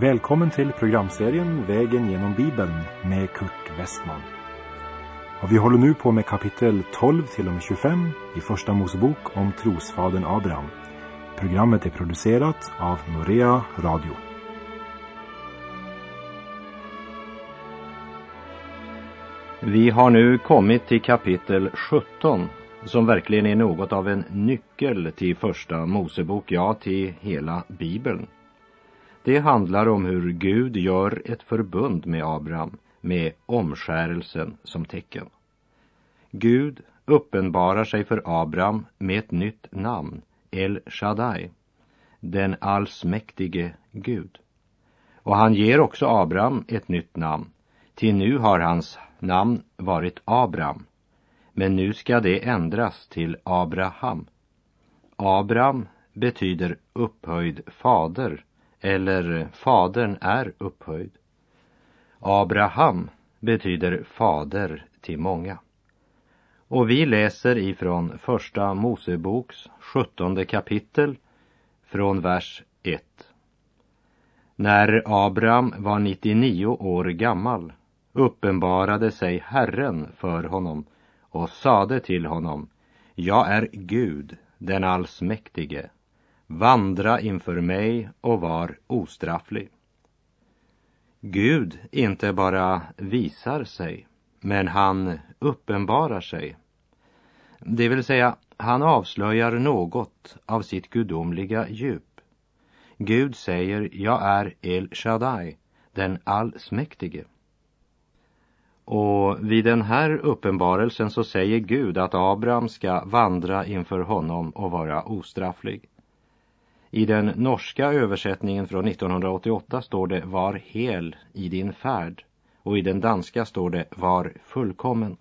Välkommen till programserien Vägen genom Bibeln med Kurt Westman. Och vi håller nu på med kapitel 12 till och med 25 i Första Mosebok om trosfadern Abraham. Programmet är producerat av Norea Radio. Vi har nu kommit till kapitel 17 som verkligen är något av en nyckel till Första Mosebok, ja till hela Bibeln. Det handlar om hur Gud gör ett förbund med Abraham med omskärelsen som tecken. Gud uppenbarar sig för Abraham med ett nytt namn, El Shaddai, den allsmäktige Gud. Och han ger också Abraham ett nytt namn, till nu har hans namn varit Abraham, men nu ska det ändras till Abraham. Abraham betyder upphöjd fader eller Fadern är upphöjd. Abraham betyder fader till många. Och vi läser ifrån Första Moseboks sjuttonde kapitel från vers 1. När Abraham var 99 år gammal uppenbarade sig Herren för honom och sade till honom, jag är Gud, den allsmäktige, vandra inför mig och var ostrafflig. Gud inte bara visar sig, men han uppenbarar sig. Det vill säga, han avslöjar något av sitt gudomliga djup. Gud säger, jag är El Shaddai, den allsmäktige. Och vid den här uppenbarelsen så säger Gud att Abraham ska vandra inför honom och vara ostrafflig. I den norska översättningen från 1988 står det var hel i din färd och i den danska står det var fullkommen.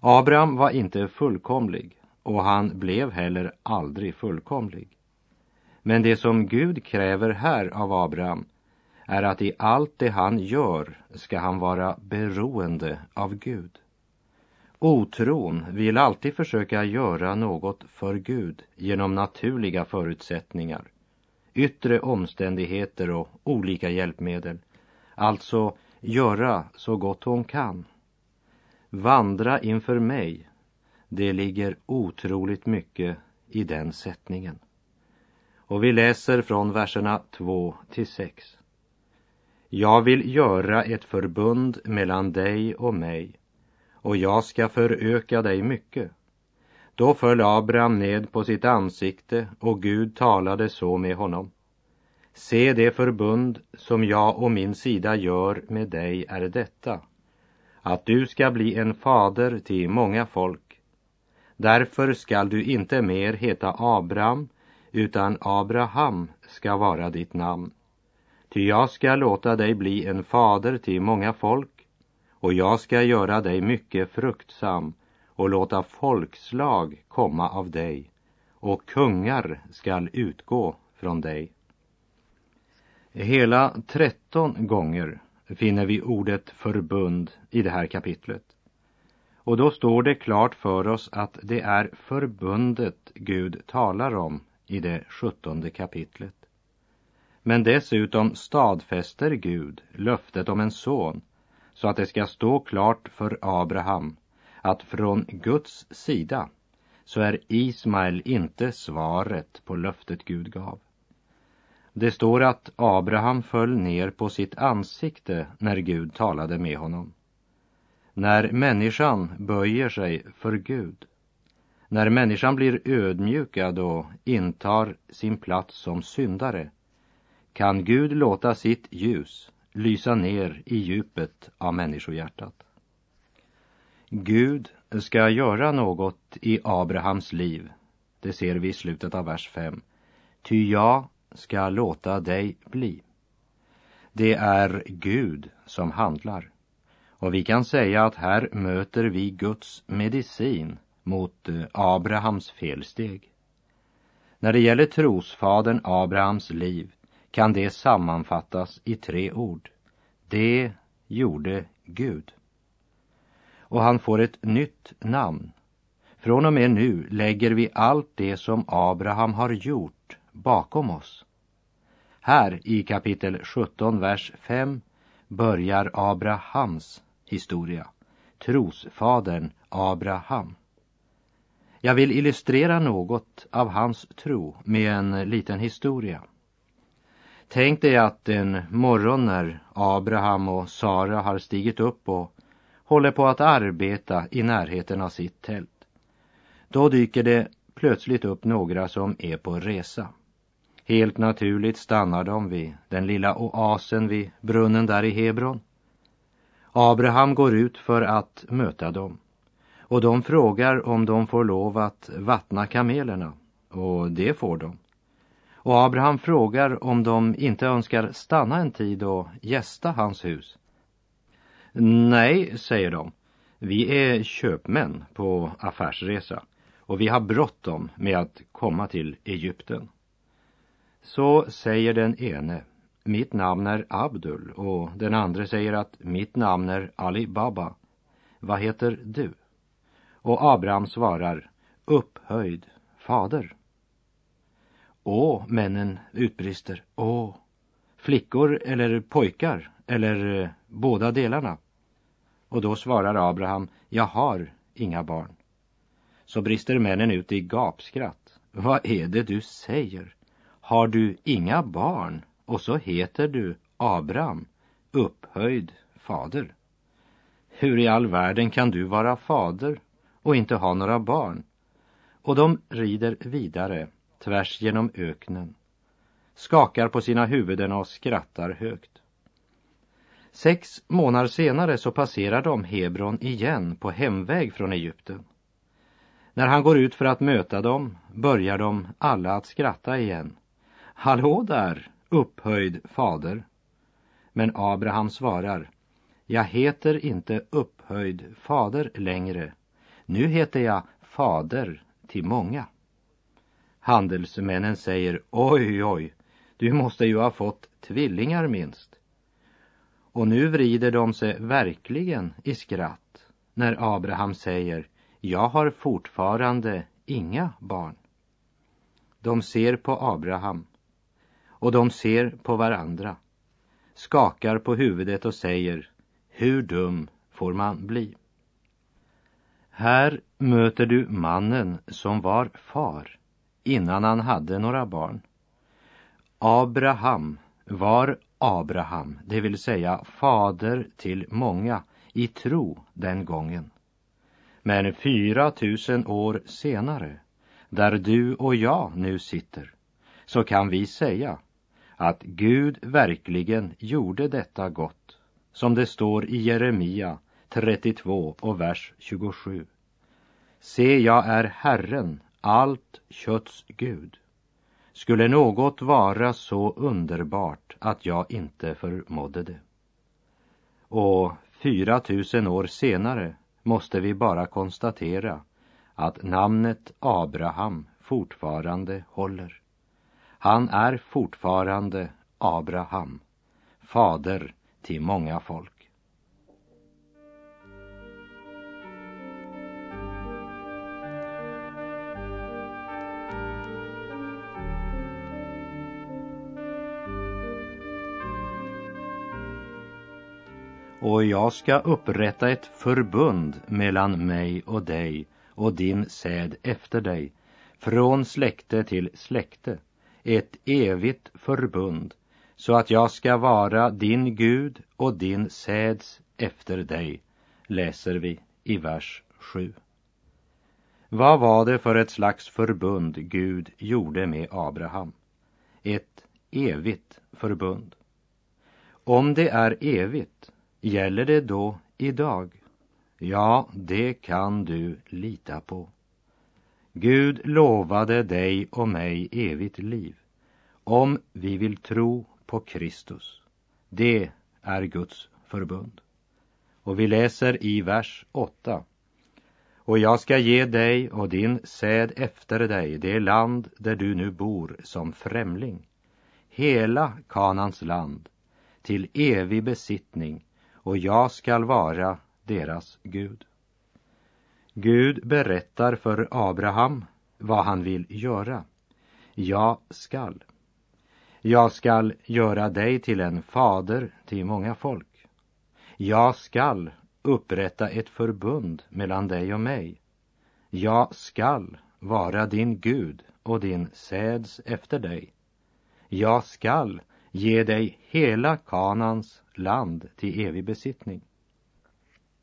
Abraham var inte fullkomlig och han blev heller aldrig fullkomlig. Men det som Gud kräver här av Abraham är att i allt det han gör ska han vara beroende av Gud. Otron vill alltid försöka göra något för Gud genom naturliga förutsättningar, yttre omständigheter och olika hjälpmedel. Alltså göra så gott hon kan. Vandra inför mig. Det ligger otroligt mycket i den sättningen. Och vi läser från verserna 2 till 6. Jag vill göra ett förbund mellan dig och mig och jag ska föröka dig mycket. Då föll Abraham ned på sitt ansikte och Gud talade så med honom. Se det förbund som jag och min sida gör med dig är detta, att du ska bli en fader till många folk. Därför skall du inte mer heta Abraham, utan Abraham ska vara ditt namn. Ty jag ska låta dig bli en fader till många folk och jag ska göra dig mycket fruktsam och låta folkslag komma av dig och kungar skall utgå från dig. Hela tretton gånger finner vi ordet förbund i det här kapitlet. Och då står det klart för oss att det är förbundet Gud talar om i det sjuttonde kapitlet. Men dessutom stadfäster Gud löftet om en son så att det ska stå klart för Abraham att från Guds sida så är Ismael inte svaret på löftet Gud gav. Det står att Abraham föll ner på sitt ansikte när Gud talade med honom. När människan böjer sig för Gud, när människan blir ödmjukad och intar sin plats som syndare, kan Gud låta sitt ljus lysa ner i djupet av människohjärtat. Gud ska göra något i Abrahams liv. Det ser vi i slutet av vers 5. Ty jag ska låta dig bli. Det är Gud som handlar. Och vi kan säga att här möter vi Guds medicin mot eh, Abrahams felsteg. När det gäller trosfadern Abrahams liv kan det sammanfattas i tre ord. Det gjorde Gud. Och han får ett nytt namn. Från och med nu lägger vi allt det som Abraham har gjort bakom oss. Här i kapitel 17, vers 5 börjar Abrahams historia, trosfadern Abraham. Jag vill illustrera något av hans tro med en liten historia. Tänk dig att en morgon när Abraham och Sara har stigit upp och håller på att arbeta i närheten av sitt tält. Då dyker det plötsligt upp några som är på resa. Helt naturligt stannar de vid den lilla oasen vid brunnen där i Hebron. Abraham går ut för att möta dem och de frågar om de får lov att vattna kamelerna och det får de. Och Abraham frågar om de inte önskar stanna en tid och gästa hans hus. Nej, säger de. Vi är köpmän på affärsresa och vi har bråttom med att komma till Egypten. Så säger den ene, mitt namn är Abdul och den andra säger att mitt namn är Ali Baba. Vad heter du? Och Abraham svarar, upphöjd fader. Åh, männen utbrister, åh, flickor eller pojkar eller eh, båda delarna. Och då svarar Abraham, jag har inga barn. Så brister männen ut i gapskratt. Vad är det du säger? Har du inga barn och så heter du Abraham, upphöjd fader? Hur i all världen kan du vara fader och inte ha några barn? Och de rider vidare tvärs genom öknen, skakar på sina huvuden och skrattar högt. Sex månader senare så passerar de Hebron igen på hemväg från Egypten. När han går ut för att möta dem börjar de alla att skratta igen. Hallå där, upphöjd fader. Men Abraham svarar, jag heter inte upphöjd fader längre. Nu heter jag fader till många. Handelsmännen säger, oj, oj, du måste ju ha fått tvillingar minst. Och nu vrider de sig verkligen i skratt när Abraham säger, jag har fortfarande inga barn. De ser på Abraham och de ser på varandra, skakar på huvudet och säger, hur dum får man bli? Här möter du mannen som var far innan han hade några barn. Abraham var Abraham, det vill säga fader till många i tro den gången. Men fyra tusen år senare, där du och jag nu sitter, så kan vi säga att Gud verkligen gjorde detta gott, som det står i Jeremia 32 och vers 27. Se, jag är Herren, allt kötts Gud. Skulle något vara så underbart att jag inte förmådde det? Och fyra tusen år senare måste vi bara konstatera att namnet Abraham fortfarande håller. Han är fortfarande Abraham, fader till många folk. Och jag ska upprätta ett förbund mellan mig och dig och din säd efter dig, från släkte till släkte, ett evigt förbund, så att jag ska vara din Gud och din säds efter dig, läser vi i vers 7. Vad var det för ett slags förbund Gud gjorde med Abraham? Ett evigt förbund. Om det är evigt Gäller det då idag? Ja, det kan du lita på. Gud lovade dig och mig evigt liv om vi vill tro på Kristus. Det är Guds förbund. Och vi läser i vers 8. Och jag ska ge dig och din säd efter dig det land där du nu bor som främling, hela Kanans land, till evig besittning och jag skall vara deras Gud. Gud berättar för Abraham vad han vill göra. Jag skall. Jag skall göra dig till en fader till många folk. Jag skall upprätta ett förbund mellan dig och mig. Jag skall vara din Gud och din säds efter dig. Jag skall ge dig hela Kanans land till evig besittning.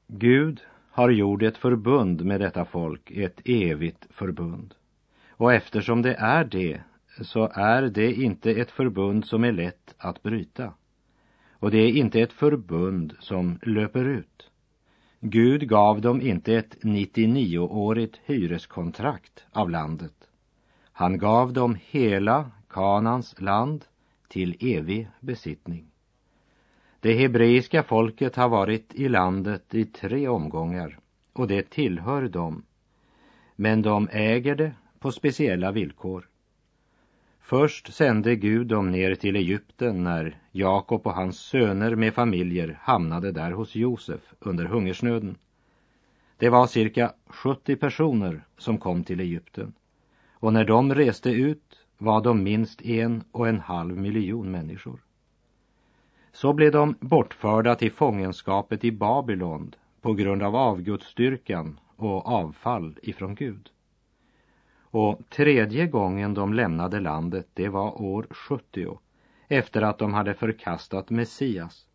Gud har gjort ett förbund med detta folk, ett evigt förbund. Och eftersom det är det, så är det inte ett förbund som är lätt att bryta. Och det är inte ett förbund som löper ut. Gud gav dem inte ett 99-årigt hyreskontrakt av landet. Han gav dem hela Kanans land till evig besittning. Det hebreiska folket har varit i landet i tre omgångar och det tillhör dem. Men de äger det på speciella villkor. Först sände Gud dem ner till Egypten när Jakob och hans söner med familjer hamnade där hos Josef under hungersnöden. Det var cirka 70 personer som kom till Egypten och när de reste ut var de minst en och en halv miljon människor. Så blev de bortförda till fångenskapet i Babylon på grund av avgudsstyrkan och avfall ifrån Gud. Och tredje gången de lämnade landet, det var år 70, efter att de hade förkastat Messias.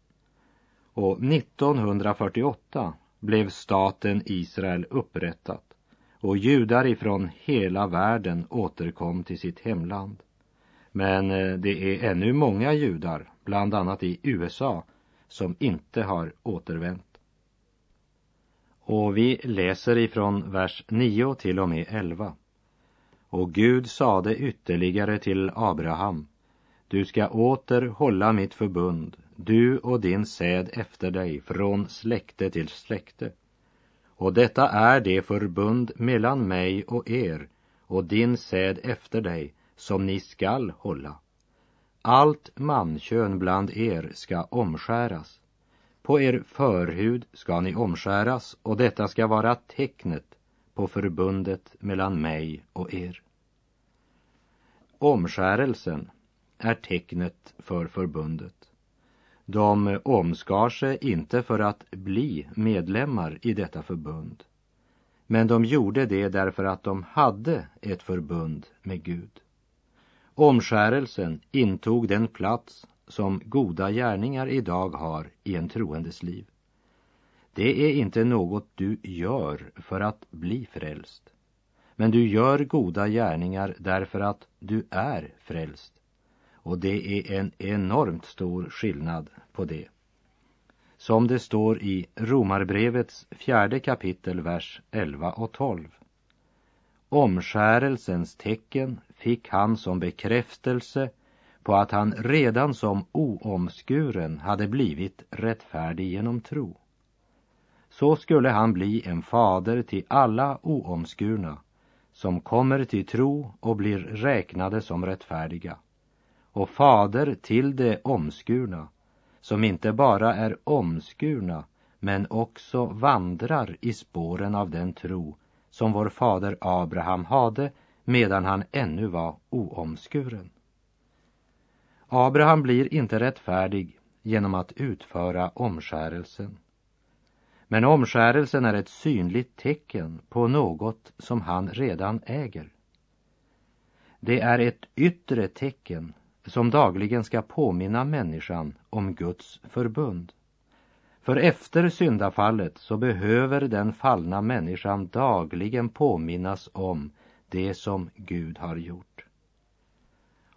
Och 1948 blev staten Israel upprättat och judar ifrån hela världen återkom till sitt hemland. Men eh, det är ännu många judar, bland annat i USA, som inte har återvänt. Och vi läser ifrån vers 9 till och med 11. Och Gud sade ytterligare till Abraham, du ska åter hålla mitt förbund, du och din säd efter dig, från släkte till släkte. Och detta är det förbund mellan mig och er och din säd efter dig, som ni skall hålla. Allt mankön bland er ska omskäras. På er förhud ska ni omskäras och detta ska vara tecknet på förbundet mellan mig och er. Omskärelsen är tecknet för förbundet. De omskar sig inte för att bli medlemmar i detta förbund. Men de gjorde det därför att de hade ett förbund med Gud. Omskärelsen intog den plats som goda gärningar idag har i en troendes liv. Det är inte något du gör för att bli frälst. Men du gör goda gärningar därför att du är frälst. Och det är en enormt stor skillnad på det. Som det står i Romarbrevets fjärde kapitel, vers 11 och 12. Omskärelsens tecken fick han som bekräftelse på att han redan som oomskuren hade blivit rättfärdig genom tro. Så skulle han bli en fader till alla oomskurna som kommer till tro och blir räknade som rättfärdiga och fader till de omskurna som inte bara är omskurna men också vandrar i spåren av den tro som vår fader Abraham hade medan han ännu var oomskuren. Abraham blir inte rättfärdig genom att utföra omskärelsen. Men omskärelsen är ett synligt tecken på något som han redan äger. Det är ett yttre tecken som dagligen ska påminna människan om Guds förbund. För efter syndafallet så behöver den fallna människan dagligen påminnas om det som Gud har gjort.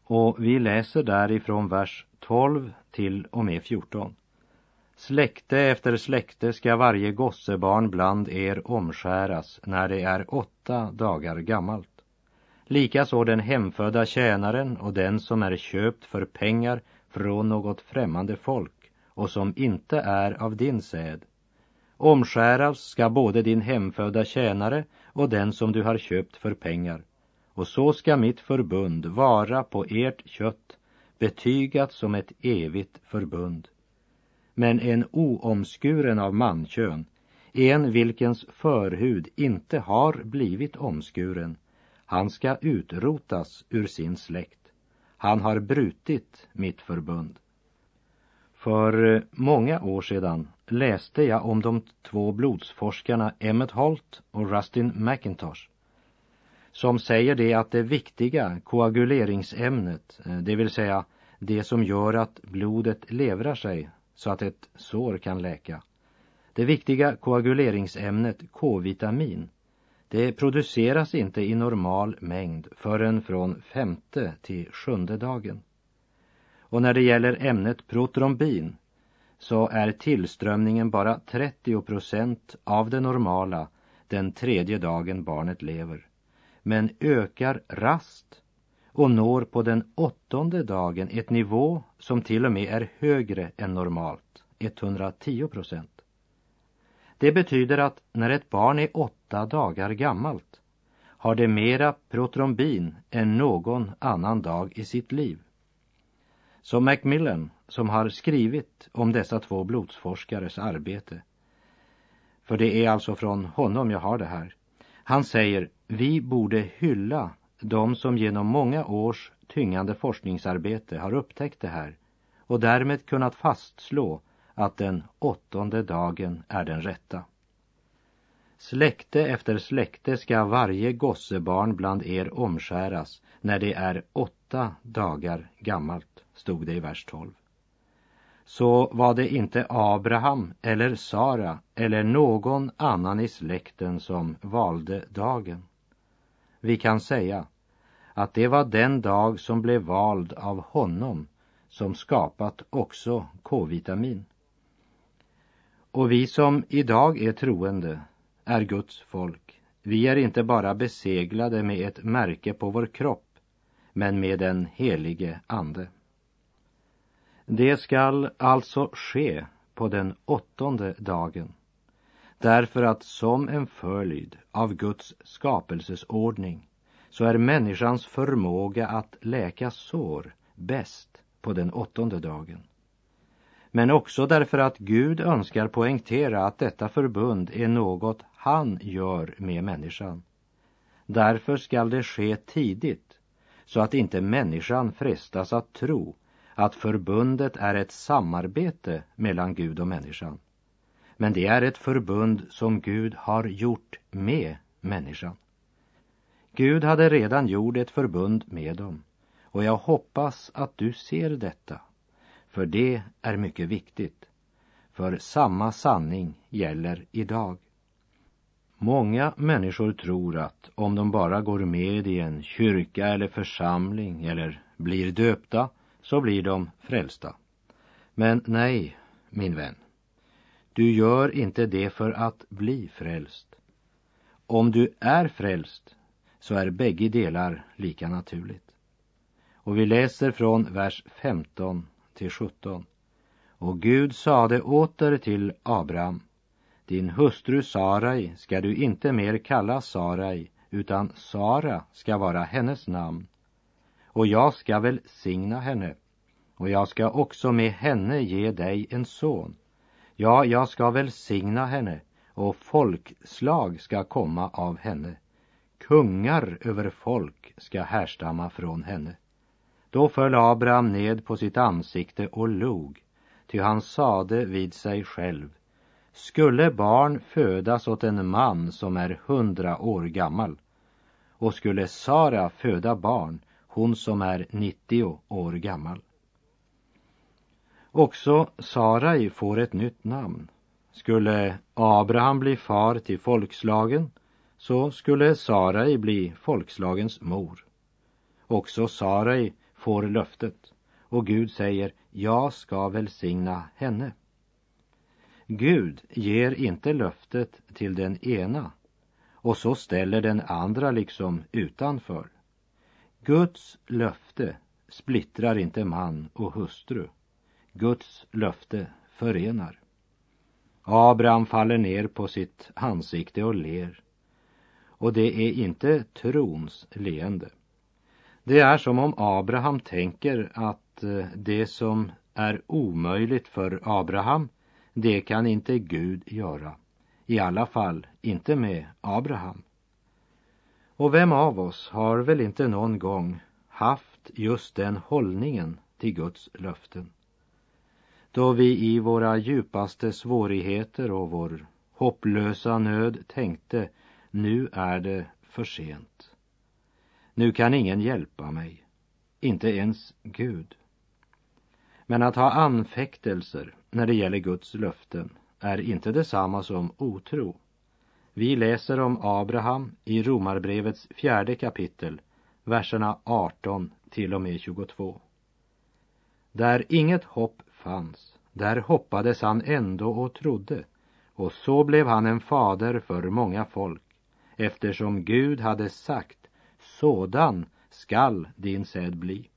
Och vi läser därifrån vers 12 till och med 14. Släkte efter släkte ska varje gossebarn bland er omskäras när det är åtta dagar gammalt. Likaså den hemfödda tjänaren och den som är köpt för pengar från något främmande folk och som inte är av din säd. Omskäras ska både din hemfödda tjänare och den som du har köpt för pengar. Och så ska mitt förbund vara på ert kött, betygat som ett evigt förbund. Men en oomskuren av mankön, en vilkens förhud inte har blivit omskuren, han ska utrotas ur sin släkt. Han har brutit mitt förbund. För eh, många år sedan läste jag om de två blodsforskarna Emmet Holt och Rustin McIntosh som säger det att det viktiga koaguleringsämnet, eh, det vill säga det som gör att blodet levrar sig så att ett sår kan läka. Det viktiga koaguleringsämnet K-vitamin, det produceras inte i normal mängd förrän från femte till sjunde dagen. Och när det gäller ämnet protrombin så är tillströmningen bara 30 procent av det normala den tredje dagen barnet lever, men ökar rast och når på den åttonde dagen ett nivå som till och med är högre än normalt, 110 procent. Det betyder att när ett barn är åtta dagar gammalt har det mera protrombin än någon annan dag i sitt liv. Så Macmillan, som har skrivit om dessa två blodsforskares arbete, för det är alltså från honom jag har det här, han säger vi borde hylla de som genom många års tyngande forskningsarbete har upptäckt det här och därmed kunnat fastslå att den åttonde dagen är den rätta. Släkte efter släkte ska varje gossebarn bland er omskäras när det är åtta dagar gammalt, stod det i vers 12. Så var det inte Abraham eller Sara eller någon annan i släkten som valde dagen. Vi kan säga att det var den dag som blev vald av honom som skapat också K-vitamin. Och vi som idag är troende är Guds folk. Vi är inte bara beseglade med ett märke på vår kropp, men med den helige Ande. Det skall alltså ske på den åttonde dagen, därför att som en följd av Guds skapelsesordning så är människans förmåga att läka sår bäst på den åttonde dagen. Men också därför att Gud önskar poängtera att detta förbund är något han gör med människan. Därför skall det ske tidigt, så att inte människan frestas att tro att förbundet är ett samarbete mellan Gud och människan. Men det är ett förbund som Gud har gjort med människan. Gud hade redan gjort ett förbund med dem och jag hoppas att du ser detta, för det är mycket viktigt. För samma sanning gäller idag. Många människor tror att om de bara går med i en kyrka eller församling eller blir döpta så blir de frälsta. Men nej, min vän. Du gör inte det för att bli frälst. Om du är frälst så är bägge delar lika naturligt. Och vi läser från vers 15 till 17. Och Gud sade åter till Abraham, din hustru Sarai ska du inte mer kalla Sarai, utan Sara ska vara hennes namn. Och jag ska välsigna henne, och jag ska också med henne ge dig en son. Ja, jag ska välsigna henne, och folkslag ska komma av henne. Kungar över folk ska härstamma från henne. Då föll Abraham ned på sitt ansikte och log, ty han sade vid sig själv, skulle barn födas åt en man som är hundra år gammal, och skulle Sara föda barn, hon som är nittio år gammal. Också Sarai får ett nytt namn. Skulle Abraham bli far till folkslagen så skulle Sarai bli folkslagens mor. Också Sarai får löftet och Gud säger, jag ska välsigna henne. Gud ger inte löftet till den ena och så ställer den andra liksom utanför. Guds löfte splittrar inte man och hustru. Guds löfte förenar. Abraham faller ner på sitt ansikte och ler. Och det är inte trons leende. Det är som om Abraham tänker att eh, det som är omöjligt för Abraham, det kan inte Gud göra. I alla fall inte med Abraham. Och vem av oss har väl inte någon gång haft just den hållningen till Guds löften. Då vi i våra djupaste svårigheter och vår hopplösa nöd tänkte nu är det för sent. Nu kan ingen hjälpa mig, inte ens Gud. Men att ha anfäktelser när det gäller Guds löften är inte detsamma som otro. Vi läser om Abraham i Romarbrevets fjärde kapitel, verserna 18 till och med 22. Där inget hopp fanns, där hoppades han ändå och trodde, och så blev han en fader för många folk, eftersom Gud hade sagt, sådan skall din säd bli.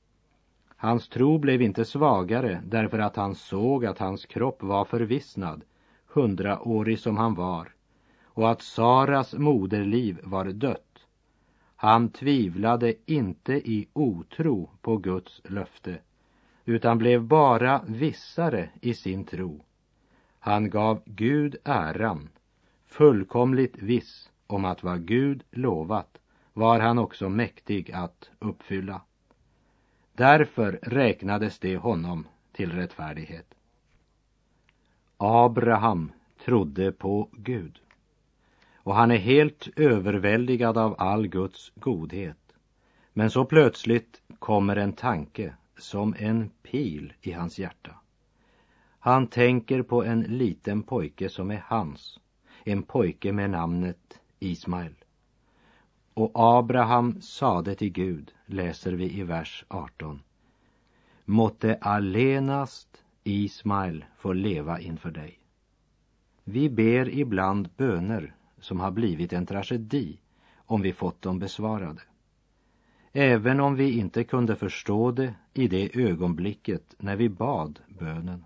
Hans tro blev inte svagare därför att han såg att hans kropp var förvissnad, hundraårig som han var, och att Saras moderliv var dött. Han tvivlade inte i otro på Guds löfte, utan blev bara vissare i sin tro. Han gav Gud äran, fullkomligt viss om att vad Gud lovat var han också mäktig att uppfylla. Därför räknades det honom till rättfärdighet. Abraham trodde på Gud och han är helt överväldigad av all Guds godhet. Men så plötsligt kommer en tanke som en pil i hans hjärta. Han tänker på en liten pojke som är hans, en pojke med namnet Ismael. Och Abraham sade till Gud, läser vi i vers 18. Måtte allenast Ismael få leva inför dig. Vi ber ibland böner som har blivit en tragedi om vi fått dem besvarade. Även om vi inte kunde förstå det i det ögonblicket när vi bad bönen.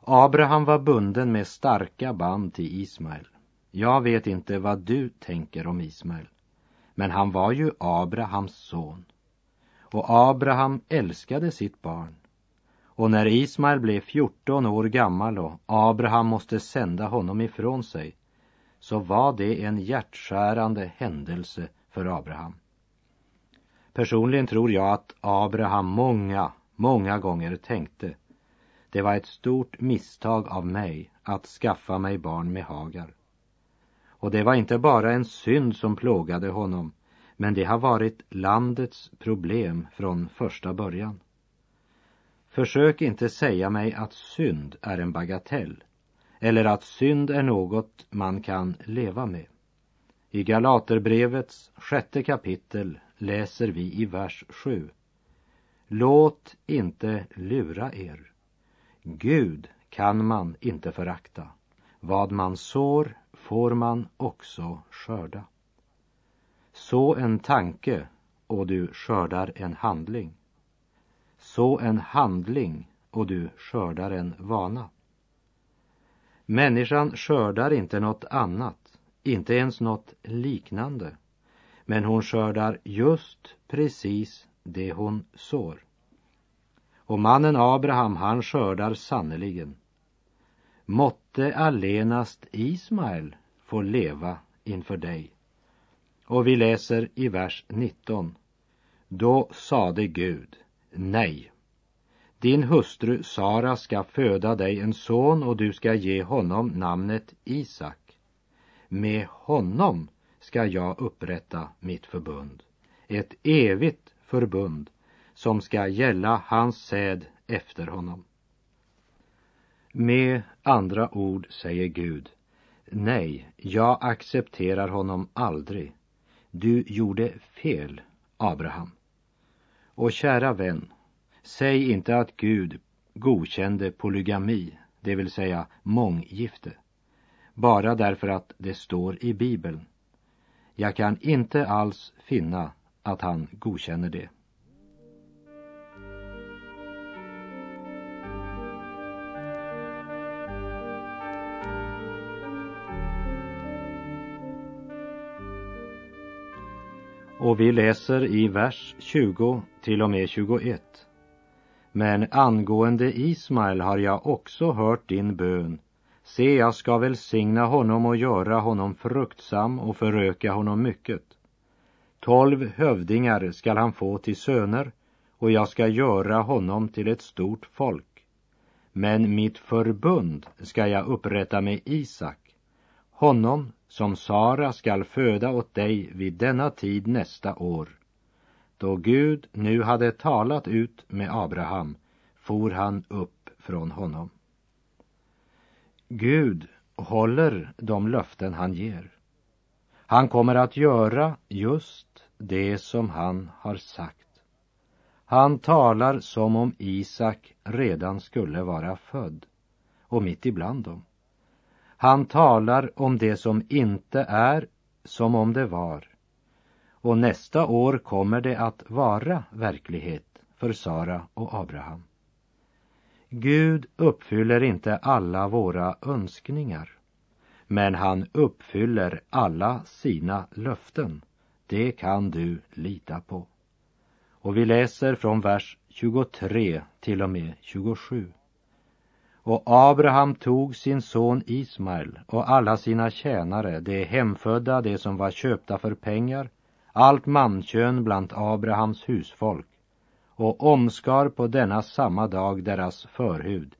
Abraham var bunden med starka band till Ismael. Jag vet inte vad du tänker om Ismael, men han var ju Abrahams son. Och Abraham älskade sitt barn. Och när Ismael blev 14 år gammal och Abraham måste sända honom ifrån sig så var det en hjärtskärande händelse för Abraham. Personligen tror jag att Abraham många, många gånger tänkte det var ett stort misstag av mig att skaffa mig barn med Hagar. Och det var inte bara en synd som plågade honom, men det har varit landets problem från första början. Försök inte säga mig att synd är en bagatell eller att synd är något man kan leva med. I Galaterbrevets sjätte kapitel läser vi i vers 7. Låt inte lura er. Gud kan man inte förakta. Vad man sår får man också skörda. Så en tanke och du skördar en handling. Så en handling och du skördar en vana. Människan skördar inte något annat, inte ens något liknande. Men hon skördar just precis det hon sår. Och mannen Abraham, han skördar sannerligen. Måtte allenast Ismael få leva inför dig. Och vi läser i vers 19. Då sade Gud, nej. Din hustru Sara ska föda dig en son och du ska ge honom namnet Isak. Med honom ska jag upprätta mitt förbund, ett evigt förbund som ska gälla hans säd efter honom. Med andra ord säger Gud, nej, jag accepterar honom aldrig. Du gjorde fel, Abraham. Och kära vän, säg inte att Gud godkände polygami, det vill säga månggifte, bara därför att det står i Bibeln. Jag kan inte alls finna att han godkänner det. Och vi läser i vers 20 till och med 21. Men angående Ismael har jag också hört din bön. Se, jag ska välsigna honom och göra honom fruktsam och föröka honom mycket. Tolv hövdingar skall han få till söner och jag ska göra honom till ett stort folk. Men mitt förbund ska jag upprätta med Isak, honom som Sara skall föda åt dig vid denna tid nästa år. Då Gud nu hade talat ut med Abraham for han upp från honom. Gud håller de löften han ger. Han kommer att göra just det som han har sagt. Han talar som om Isak redan skulle vara född och mitt ibland dem. Han talar om det som inte är som om det var. Och nästa år kommer det att vara verklighet för Sara och Abraham. Gud uppfyller inte alla våra önskningar, men han uppfyller alla sina löften. Det kan du lita på. Och vi läser från vers 23 till och med 27. Och Abraham tog sin son Ismael och alla sina tjänare, de hemfödda, de som var köpta för pengar, allt mankön bland Abrahams husfolk och omskar på denna samma dag deras förhud,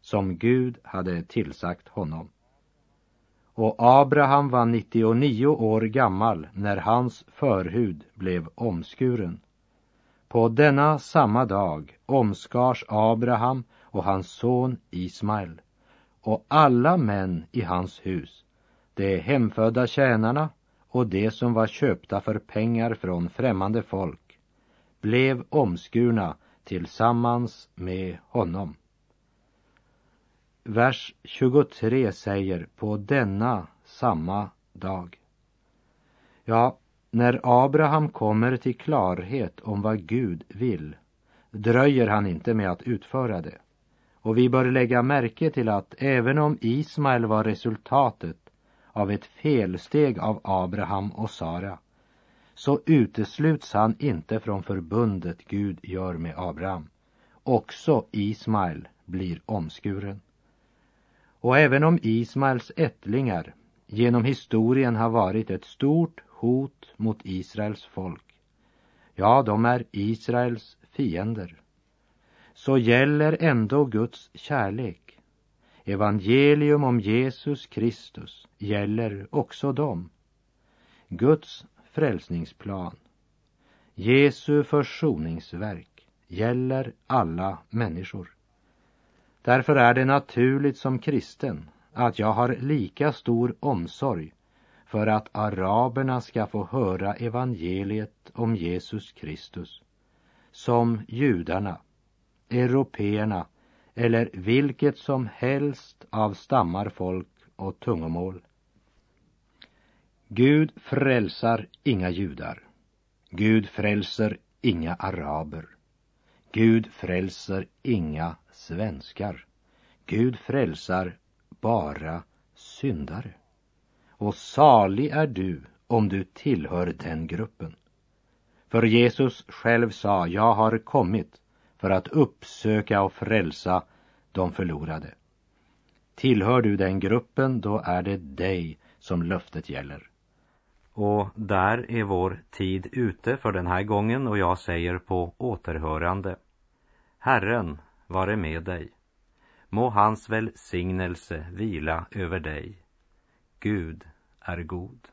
som Gud hade tillsagt honom. Och Abraham var 99 år gammal när hans förhud blev omskuren. På denna samma dag omskars Abraham och hans son Ismael och alla män i hans hus, de hemfödda tjänarna och de som var köpta för pengar från främmande folk, blev omskurna tillsammans med honom. Vers 23 säger på denna samma dag. Ja, när Abraham kommer till klarhet om vad Gud vill dröjer han inte med att utföra det. Och vi bör lägga märke till att även om Ismael var resultatet av ett felsteg av Abraham och Sara så utesluts han inte från förbundet Gud gör med Abraham. Också Ismael blir omskuren. Och även om Ismaels ättlingar genom historien har varit ett stort hot mot Israels folk, ja, de är Israels fiender, så gäller ändå Guds kärlek. Evangelium om Jesus Kristus gäller också dem. Guds frälsningsplan, Jesu försoningsverk gäller alla människor. Därför är det naturligt som kristen att jag har lika stor omsorg för att araberna ska få höra evangeliet om Jesus Kristus som judarna, européerna eller vilket som helst av stammar, folk och tungomål. Gud frälsar inga judar. Gud frälser inga araber. Gud frälser inga svenskar. Gud frälsar bara syndare. Och salig är du om du tillhör den gruppen. För Jesus själv sa, jag har kommit för att uppsöka och frälsa de förlorade. Tillhör du den gruppen, då är det dig som löftet gäller. Och där är vår tid ute för den här gången och jag säger på återhörande. Herren vare med dig. Må hans välsignelse vila över dig. Gud är god.